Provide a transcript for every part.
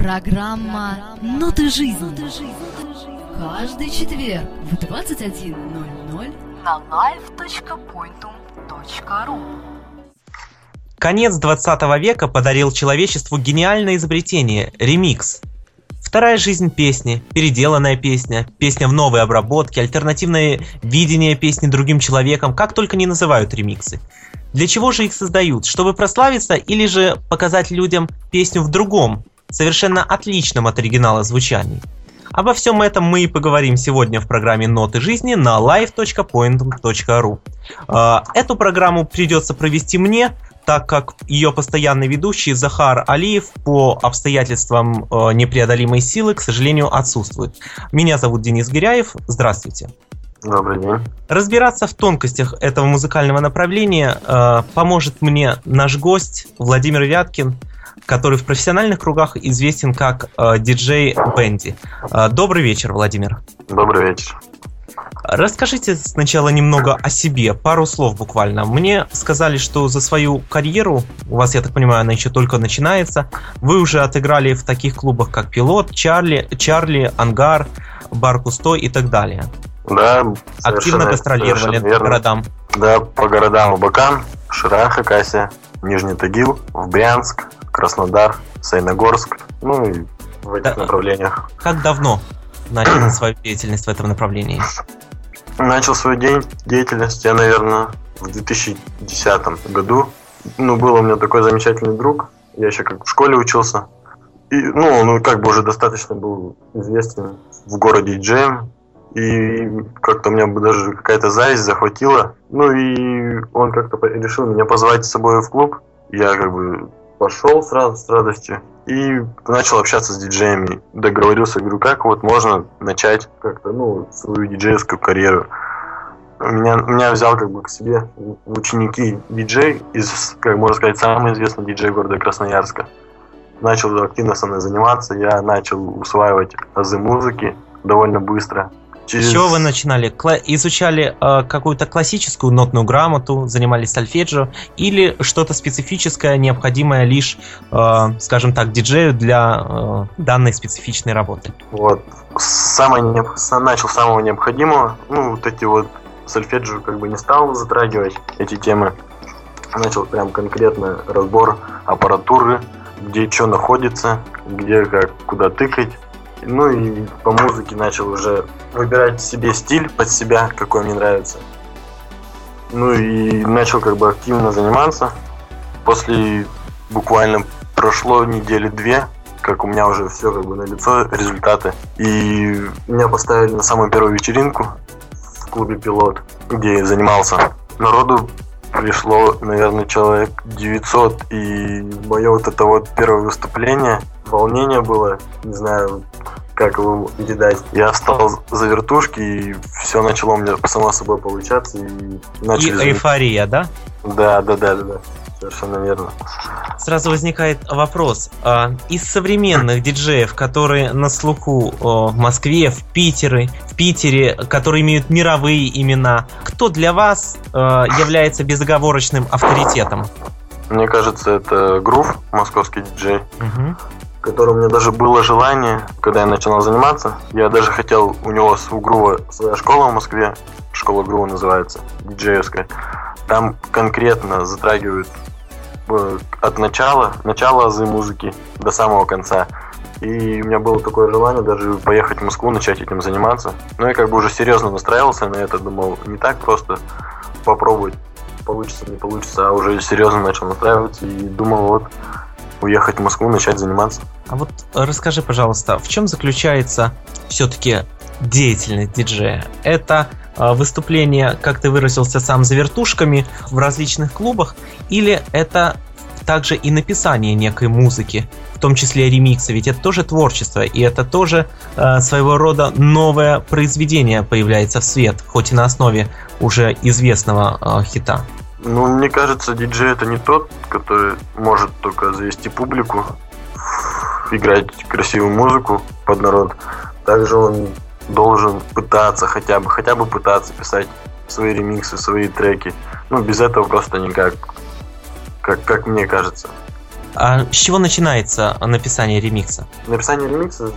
Программа «Ноты жизни». Каждый четверг в 21.00 на live.pointum.ru Конец 20 века подарил человечеству гениальное изобретение – ремикс. Вторая жизнь песни, переделанная песня, песня в новой обработке, альтернативное видение песни другим человеком, как только не называют ремиксы. Для чего же их создают? Чтобы прославиться или же показать людям песню в другом, совершенно отличном от оригинала звучании? Обо всем этом мы и поговорим сегодня в программе «Ноты жизни» на live.pointum.ru. А, эту программу придется провести мне, так как ее постоянный ведущий Захар Алиев по обстоятельствам э, непреодолимой силы, к сожалению, отсутствует. Меня зовут Денис Гиряев. Здравствуйте. Добрый день. Разбираться в тонкостях этого музыкального направления э, поможет мне наш гость Владимир Вяткин, который в профессиональных кругах известен как э, диджей Бенди. Э, добрый вечер, Владимир. Добрый вечер. Расскажите сначала немного о себе, пару слов буквально. Мне сказали, что за свою карьеру, у вас, я так понимаю, она еще только начинается, вы уже отыграли в таких клубах, как Пилот, Чарли, Чарли Ангар, Бар Кустой и так далее. Да, Активно гастролировали по городам. Да, по городам Абакан, Шира, Хакасия, Нижний Тагил, в Брянск, Краснодар, Сайногорск, ну и в этих да. направлениях. Как давно начали свою деятельность в этом направлении? Начал свою день, деятельность я, наверное, в 2010 году. Ну, был у меня такой замечательный друг, я еще как в школе учился. И, ну, он как бы уже достаточно был известен в городе Джем. И как-то у меня даже какая-то зависть захватила. Ну и он как-то решил меня позвать с собой в клуб. Я как бы пошел сразу с радостью и начал общаться с диджеями. Договорился, говорю, как вот можно начать как-то, ну, свою диджейскую карьеру. Меня, меня взял как бы к себе ученики диджей из, как можно сказать, самый известный диджей города Красноярска. Начал активно со мной заниматься, я начал усваивать азы музыки довольно быстро. Через... С чего вы начинали? Кла- изучали э, какую-то классическую нотную грамоту, занимались сольфеджио или что-то специфическое, необходимое лишь, э, скажем так, диджею для э, данной специфичной работы? Вот. Самое не... Начал с самого необходимого. Ну, вот эти вот сольфеджио как бы не стал затрагивать эти темы. Начал прям конкретно разбор аппаратуры, где что находится, где как, куда тыкать ну и по музыке начал уже выбирать себе стиль под себя, какой мне нравится. Ну и начал как бы активно заниматься. После буквально прошло недели две, как у меня уже все как бы на лицо результаты. И меня поставили на самую первую вечеринку в клубе Пилот, где я занимался. Народу пришло, наверное, человек 900, и мое вот это вот первое выступление, волнение было, не знаю, как его передать. Я встал за вертушки, и все начало у меня само собой получаться. И, начали и эйфория, да? Да, да, да, да, да. Совершенно верно. Сразу возникает вопрос. А, из современных диджеев, которые на слуху в Москве, в Питере, в Питере, которые имеют мировые имена, кто для вас а, является безоговорочным авторитетом? Мне кажется, это Грув, московский диджей. Угу которое у меня даже было желание, когда я начинал заниматься. Я даже хотел, у него у Грува своя школа в Москве, школа Грува называется, диджеевская. Там конкретно затрагивают э, от начала, начала азы музыки до самого конца. И у меня было такое желание даже поехать в Москву, начать этим заниматься. Но я как бы уже серьезно настраивался на это, думал, не так просто попробовать, получится, не получится, а уже серьезно начал настраиваться и думал, вот, уехать в Москву, начать заниматься. А вот расскажи, пожалуйста, в чем заключается все-таки деятельность диджея? Это э, выступление, как ты выразился сам, за вертушками в различных клубах, или это также и написание некой музыки, в том числе ремиксы, ведь это тоже творчество, и это тоже э, своего рода новое произведение появляется в свет, хоть и на основе уже известного э, хита. Ну, мне кажется, диджей это не тот, который может только завести публику, играть красивую музыку под народ. Также он должен пытаться хотя бы, хотя бы пытаться писать свои ремиксы, свои треки. Ну, без этого просто никак, как, как мне кажется. А с чего начинается написание ремикса? Написание ремикса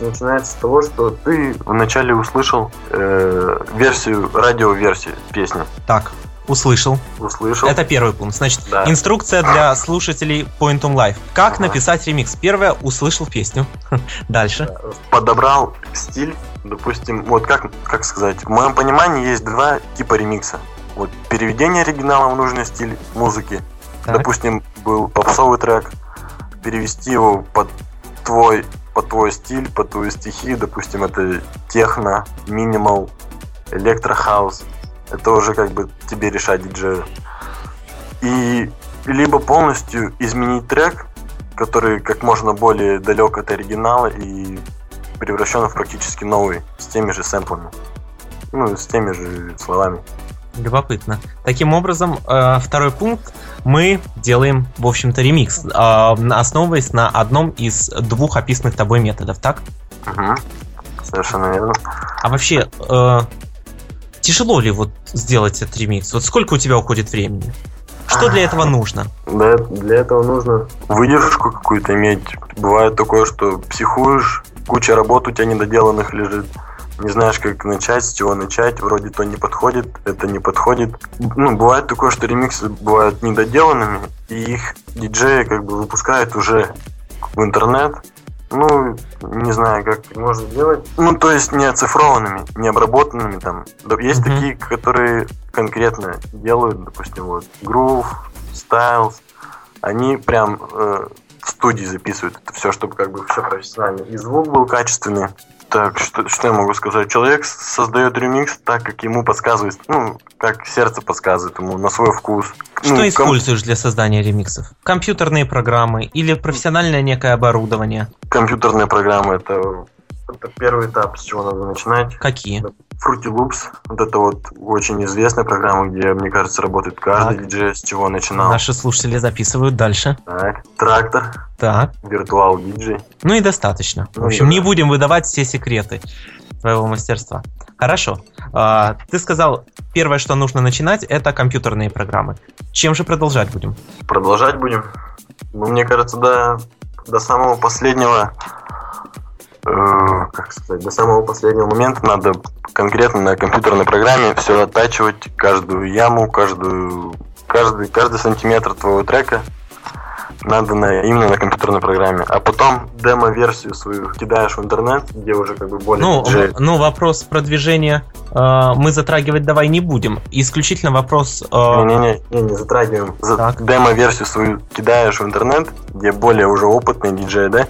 начинается с того, что ты вначале услышал э, версию, радиоверсию песни. Так, услышал. Услышал. Это первый пункт. Значит, Да. инструкция для слушателей Pointum Live. Как Ага. написать ремикс? Первое, услышал песню. Дальше. Подобрал стиль, допустим, вот как, как сказать, в моем понимании есть два типа ремикса. Вот переведение оригинала в нужный стиль музыки. Так. Допустим, был попсовый трек, перевести его под твой, под твой стиль, под твою стихи, допустим, это техно, минимал, электрохаус. Это уже как бы тебе решать диджею. И либо полностью изменить трек, который как можно более далек от оригинала и превращен в практически новый, с теми же сэмплами. Ну, с теми же словами. Любопытно. Таким образом, э, второй пункт мы делаем, в общем-то, ремикс, э, основываясь на одном из двух описанных тобой методов, так? Мгм. Совершенно верно. А вообще, э, тяжело ли вот сделать этот ремикс? Вот сколько у тебя уходит времени? Что для этого нужно? Да, для этого нужно выдержку какую-то иметь. Бывает такое, что психуешь, куча работ у тебя недоделанных лежит. Не знаешь, как начать, с чего начать. Вроде то не подходит, это не подходит. Ну, бывает такое, что ремиксы бывают недоделанными, и их диджеи как бы выпускают уже в интернет. Ну, не знаю, как можно делать. Ну, то есть не оцифрованными, не обработанными там. Есть Мгм. такие, которые конкретно делают, допустим, вот Groove, Styles. Они прям э, в студии записывают это все, чтобы как бы все профессионально. И звук был качественный. Так, что, что я могу сказать? Человек создает ремикс так, как ему подсказывает, ну, как сердце подсказывает ему, на свой вкус. Что Ну, ком- используешь для создания ремиксов? Компьютерные программы или профессиональное некое оборудование? Компьютерные программы это, это первый этап, с чего надо начинать. Какие? Fruity Loops, вот это вот очень известная программа, где, мне кажется, работает каждый Так. диджей, с чего начинал. Наши слушатели записывают дальше. Так, трактор, Так. виртуал диджей. Ну и достаточно. В Ну общем, да. не будем выдавать все секреты твоего мастерства. Хорошо. А, ты сказал, первое, что нужно начинать, это компьютерные программы. Чем же продолжать будем? Продолжать будем. Ну, мне кажется, до, до самого последнего, как сказать, до самого последнего момента надо конкретно на компьютерной программе все оттачивать, каждую яму, каждую, каждый, каждый сантиметр твоего трека надо на, именно на компьютерной программе. А потом демо-версию свою кидаешь в интернет, где уже как бы более Ну, диджей. ну, вопрос продвижения э, мы затрагивать давай не будем. Исключительно вопрос... э, Не-не-не, не, не затрагиваем. За демо-версию свою кидаешь в интернет, где более уже опытные диджеи, да,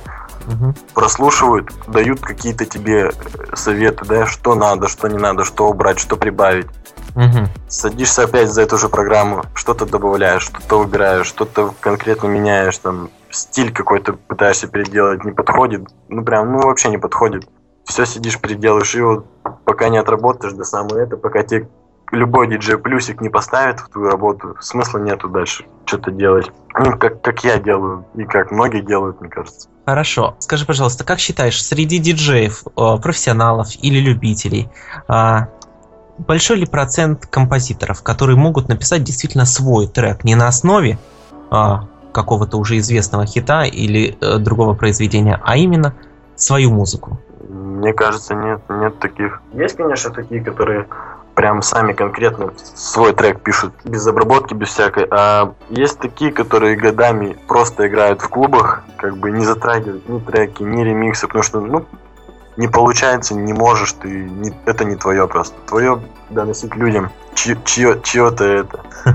мгм. прослушивают, дают какие-то тебе э, советы, да, что надо, что не надо, что убрать, что прибавить. Мгм. Садишься опять за эту же программу, что-то добавляешь, что-то убираешь, что-то конкретно меняешь, там, стиль какой-то пытаешься переделать, не подходит, ну прям, ну вообще не подходит. Все сидишь, переделаешь, и вот пока не отработаешь до самого это, пока тебе любой диджей плюсик не поставит в твою работу, смысла нету дальше что-то делать. Ну, как, как я делаю, и как многие делают, мне кажется. Хорошо. Скажи, пожалуйста, как считаешь, среди диджеев, э, профессионалов или любителей, а, большой ли процент композиторов, которые могут написать действительно свой трек, не на основе а, какого-то уже известного хита или э, другого произведения, а именно свою музыку? Мне кажется, нет, нет таких. Есть, конечно, такие, которые прям сами конкретно свой трек пишут, без обработки, без всякой. А есть такие, которые годами просто играют в клубах, как бы не затрагивают ни треки, ни ремиксы, потому что, ну, не получается, не можешь ты, не- это не твое просто. Твое доносить людям, чье, чье, чье-то это.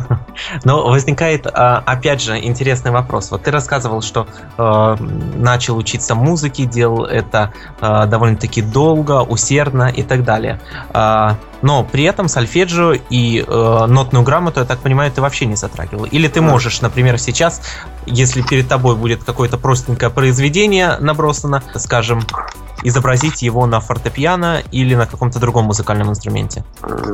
Но возникает, а, опять же, интересный вопрос. Вот ты рассказывал, что э, начал учиться музыке, делал это э, довольно-таки долго, усердно и так далее. А, но при этом сольфеджио и э, нотную грамоту, я так понимаю, ты вообще не затрагивал. Или ты можешь, например, сейчас, если перед тобой будет какое-то простенькое произведение набросано, скажем, изобразить его на фортепиано или на каком-то другом музыкальном инструменте.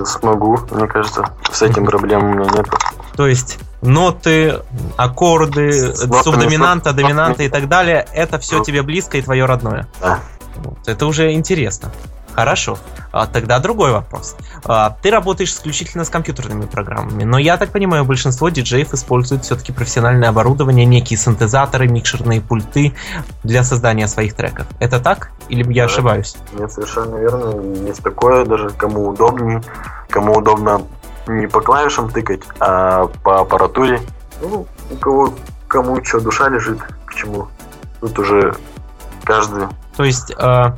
Смогу, мне кажется. С этим проблем у меня нет. То есть ноты, аккорды, субдоминанта, доминанта и так далее, это все Ну. тебе близко и твое родное. Да. Вот. Это уже интересно. Хорошо. А, тогда другой вопрос. А, ты работаешь исключительно с компьютерными программами, но я так понимаю, большинство диджеев используют все-таки профессиональное оборудование, некие синтезаторы, микшерные пульты для создания своих треков. Это так? Или я да. ошибаюсь? Нет, совершенно верно. Есть такое, даже кому удобнее, кому удобно не по клавишам тыкать, а по аппаратуре. Ну, у кого кому что душа лежит, к чему. Тут уже каждый. То есть э,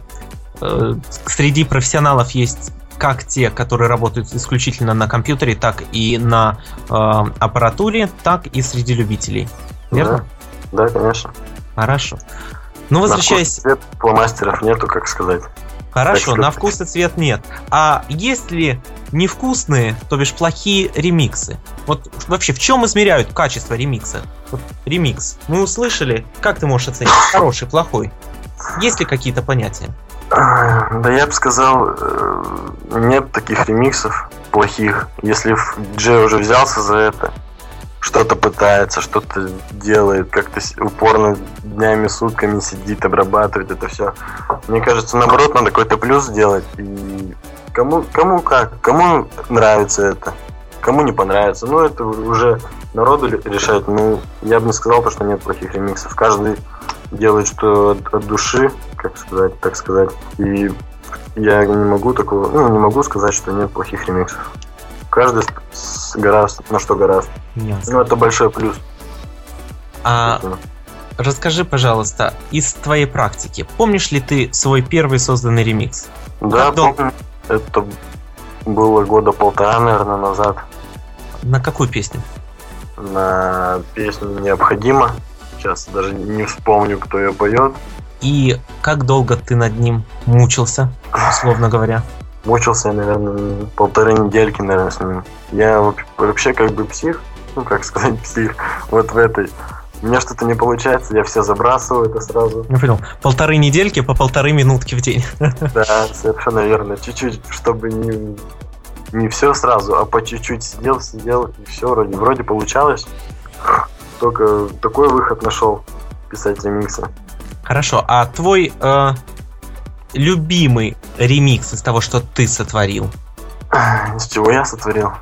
среди профессионалов есть как те, которые работают исключительно на компьютере, так и на э, аппаратуре, так и среди любителей. Верно? Да, да конечно. Хорошо. Ну, возвращаясь... На вкус фломастеров нету, как сказать. Хорошо, на вкус и цвет нет. А есть ли невкусные, то бишь плохие ремиксы? Вот вообще, в чем измеряют качество ремикса? Вот ремикс. Мы услышали, как ты можешь оценить? Хороший, плохой? Есть ли какие-то понятия? Да я бы сказал, э, нет таких ремиксов плохих. Если Джей уже взялся за это, что-то пытается, что-то делает, как-то упорно днями, сутками сидит, обрабатывает это все. Мне кажется, наоборот, надо какой-то плюс сделать. И кому, кому как, кому нравится это, кому не понравится. Ну, это уже народу решать. Ну, я бы не сказал, то, что нет плохих ремиксов. Каждый делает что от, от души, как сказать, так сказать. И я не могу такого, ну, не могу сказать, что нет плохих ремиксов. Каждый гораздо, на что гораздо. Ясно. Ну, это большой плюс. А расскажи, пожалуйста, из твоей практики, помнишь ли ты свой первый созданный ремикс? Да, как помню. Это было года полтора, наверное, назад. На какую песню? На песню «Необходимо». Сейчас даже не вспомню, кто ее поет. И как долго ты над ним мучился, условно говоря? Мучился я, наверное, полторы недельки, наверное, с ним. Я вообще как бы псих, ну, как сказать, псих, вот в этой. У меня что-то не получается, я все забрасываю это сразу. Я понял. Полторы недельки по полторы минутки в день. Да, совершенно верно. Чуть-чуть, чтобы не, не все сразу, а по чуть-чуть сидел, сидел, и все вроде, вроде получалось. Только такой выход нашел писать ремиксы. Хорошо, а твой э, любимый ремикс из того, что ты сотворил? Из чего я сотворил?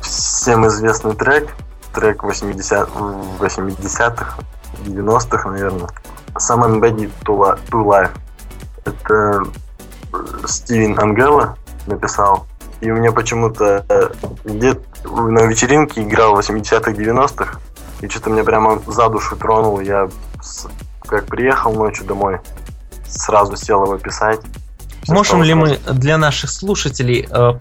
Всем известный трек, трек 80, 80-х, 90-х, наверное. Сам Embedded to Life. Это э, Стивен Ангела написал. И у меня почему-то э, где на вечеринке играл 80-х, 90-х. И что-то меня прямо за душу тронул. Я как приехал ночью домой, сразу сел его писать. Можем ли мы для наших слушателей э,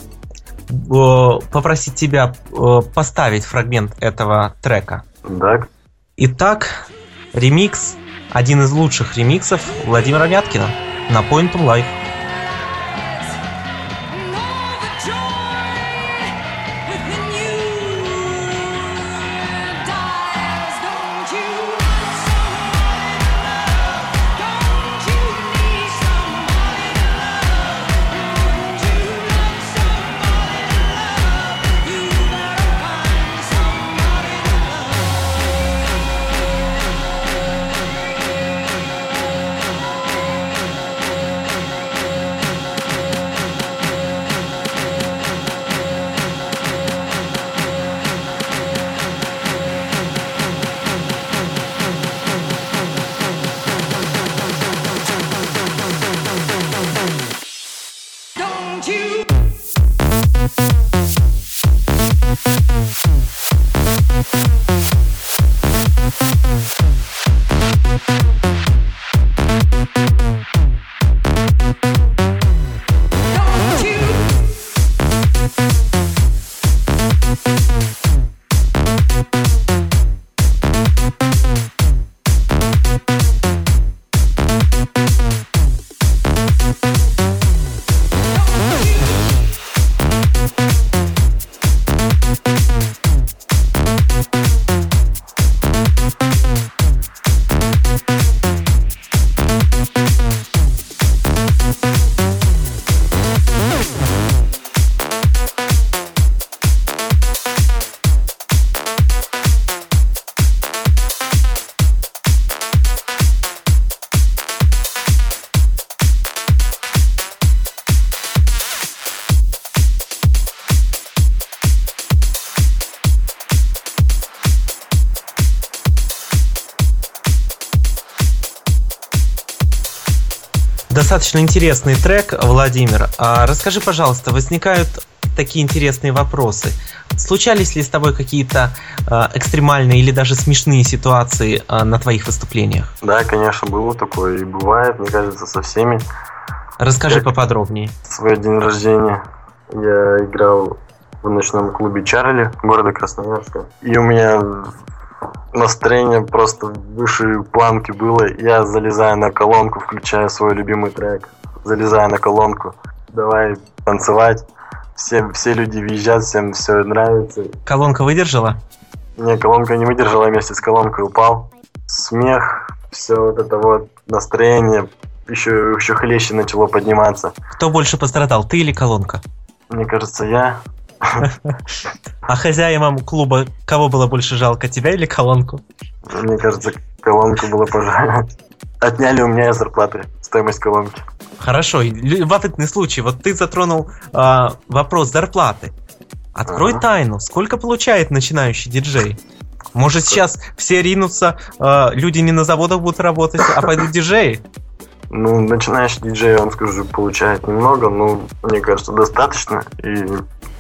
э, попросить тебя э, поставить фрагмент этого трека? Да. Итак, ремикс, один из лучших ремиксов Владимира Мяткина на Point to Life. Достаточно интересный трек, Владимир. А расскажи, пожалуйста, возникают такие интересные вопросы. Случались ли с тобой какие-то э, экстремальные или даже смешные ситуации э, на твоих выступлениях? Да, конечно, было такое и бывает, мне кажется, со всеми. Расскажи как поподробнее. Свой день рождения я играл в ночном клубе Чарли города Красноярска. И у меня настроение просто выше планки было. Я залезаю на колонку, включаю свой любимый трек, залезаю на колонку, давай танцевать. Все, все люди визжат, всем все нравится. Колонка выдержала? Не, колонка не выдержала, вместе с колонкой упал. Смех, все вот это вот настроение еще, еще хлеще начало подниматься. Кто больше пострадал, ты или колонка? Мне кажется, я. А хозяевам клуба кого было больше жалко, тебя или колонку? Мне кажется, колонку было пожалуй. Отняли у меня зарплаты, стоимость колонки. Хорошо, любопытный случай. Вот ты затронул э, вопрос зарплаты. Открой ага. тайну, сколько получает начинающий диджей? Может сейчас все ринутся, э, люди не на заводах будут работать, а пойдут диджеи? Ну, начинающий диджей, он скажу, получает немного, но мне кажется, достаточно. И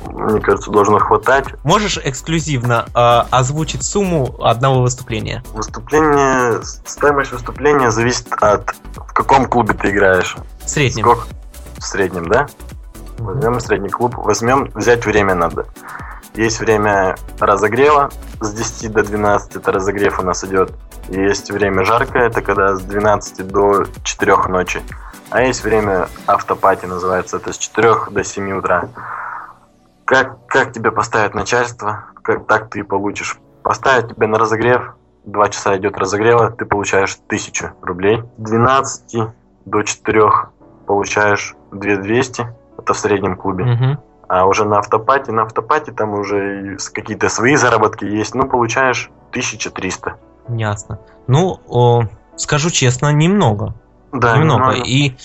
мне кажется, должно хватать. Можешь эксклюзивно э, озвучить сумму одного выступления? Выступление, стоимость выступления зависит от в каком клубе ты играешь. В среднем. Сколько? В среднем, да? Возьмем средний клуб, возьмем, взять время надо. Есть время разогрева с 10 до 12, это разогрев у нас идет. Есть время жаркое, это когда с 12 до 4 ночи. А есть время автопати называется, это с 4 до 7 утра. Как, как тебе поставит начальство, как так ты получишь. Поставить тебя на разогрев, два часа идет разогрева, ты получаешь 1000 рублей. С 12 до 4 получаешь 2200, это в среднем клубе. Угу. А уже на автопате, на автопате там уже какие-то свои заработки есть, ну получаешь 1300. Ясно. Ну, о, скажу честно, немного. Да, немного. немного. И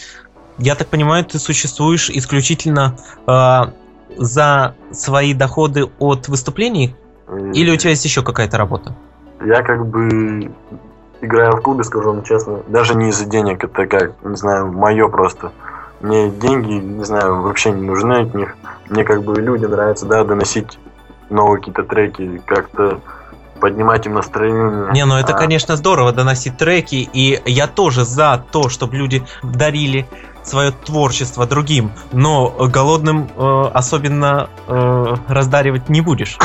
я так понимаю, ты существуешь исключительно э, за свои доходы от выступлений? Или у тебя есть еще какая-то работа? Я как бы играю в клубе, скажу вам честно, даже не из-за денег, это как, не знаю, мое просто. Мне деньги, не знаю, вообще не нужны от них. Мне как бы люди нравятся, да, доносить новые какие-то треки, как-то поднимать им настроение. Не, ну это, а... конечно, здорово доносить треки, и я тоже за то, чтобы люди дарили свое творчество другим, но голодным э, особенно э, раздаривать не будешь.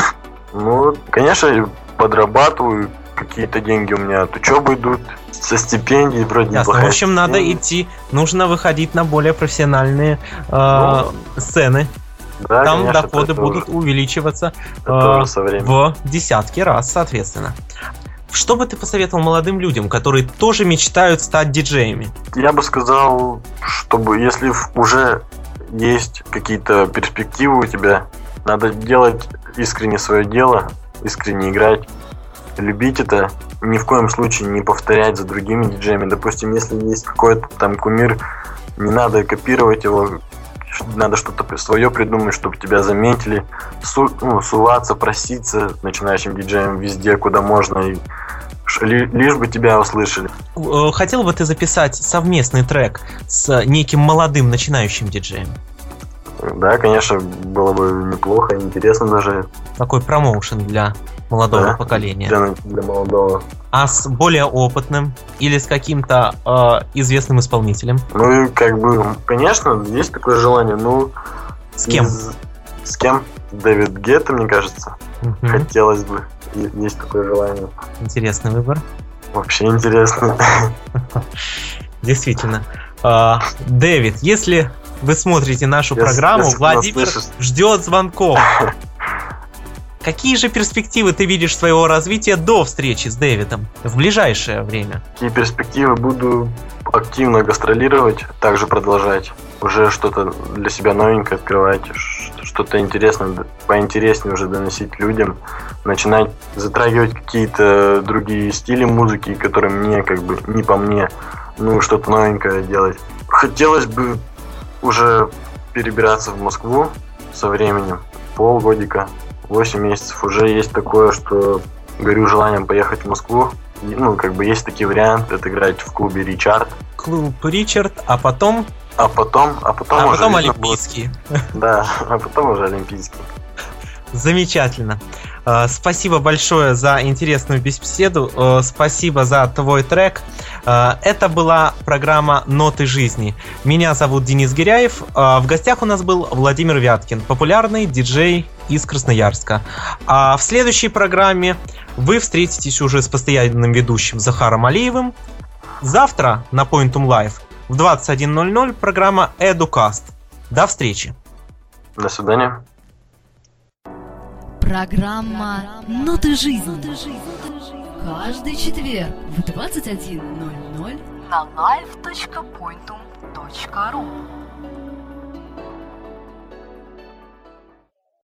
Ну, конечно, подрабатываю, какие-то деньги у меня от учебы идут, со стипендий вроде Ясно. В общем, надо идти, нужно выходить на более профессиональные э, ну, сцены. Да, Там конечно, доходы будут тоже, увеличиваться э, в десятки раз, соответственно. Что бы ты посоветовал молодым людям, которые тоже мечтают стать диджеями? Я бы сказал, чтобы если уже есть какие-то перспективы у тебя, надо делать искренне свое дело, искренне играть, любить это, ни в коем случае не повторять за другими диджеями. Допустим, если есть какой-то там кумир, не надо копировать его, надо что-то свое придумать, чтобы тебя заметили, Су, ну, суваться, проситься начинающим диджеем везде, куда можно, и лишь бы тебя услышали. Э, хотел бы ты записать совместный трек с неким молодым начинающим диджеем? Да, конечно, было бы неплохо, интересно даже. Такой промоушен для молодого да, поколения. Для, для молодого. А с более опытным или с каким-то э, известным исполнителем? Ну, как бы, конечно, есть такое желание, ну... С кем? Из... С кем? Дэвид Гетта, мне кажется. Угу. Хотелось бы. Есть такое желание. Интересный выбор. Вообще интересно. Действительно. А, Дэвид, если вы смотрите нашу программу, Владимир ждет звонков. Какие же перспективы ты видишь своего развития до встречи с Дэвидом в ближайшее время? Какие перспективы буду активно гастролировать, также продолжать. Уже что-то для себя новенькое открывать, что-то интересное, поинтереснее уже доносить людям, начинать затрагивать какие-то другие стили музыки, которые мне как бы не по мне, ну что-то новенькое делать. Хотелось бы уже перебираться в Москву со временем, полгодика, 8 месяцев. Уже есть такое, что горю желанием поехать в Москву. Ну, как бы есть такие варианты, отыграть в клубе Ричард. клуб Ричард, а потом... А потом, а потом а уже потом будет. Да, а потом уже Олимпийский. Замечательно. Э, Спасибо большое за интересную беседу. Э, Спасибо за твой трек. Э, Это была программа «Ноты жизни». Меня зовут Денис Гиряев. Э, В гостях у нас был Владимир Вяткин, популярный диджей из Красноярска. А в следующей программе вы встретитесь уже с постоянным ведущим Захаром Алиевым. Завтра на Pointum Live в 21.00 программа «Эдукаст». До встречи. До свидания. Программа «Ноты жизни». Каждый четверг в 21.00 на live.pointum.ru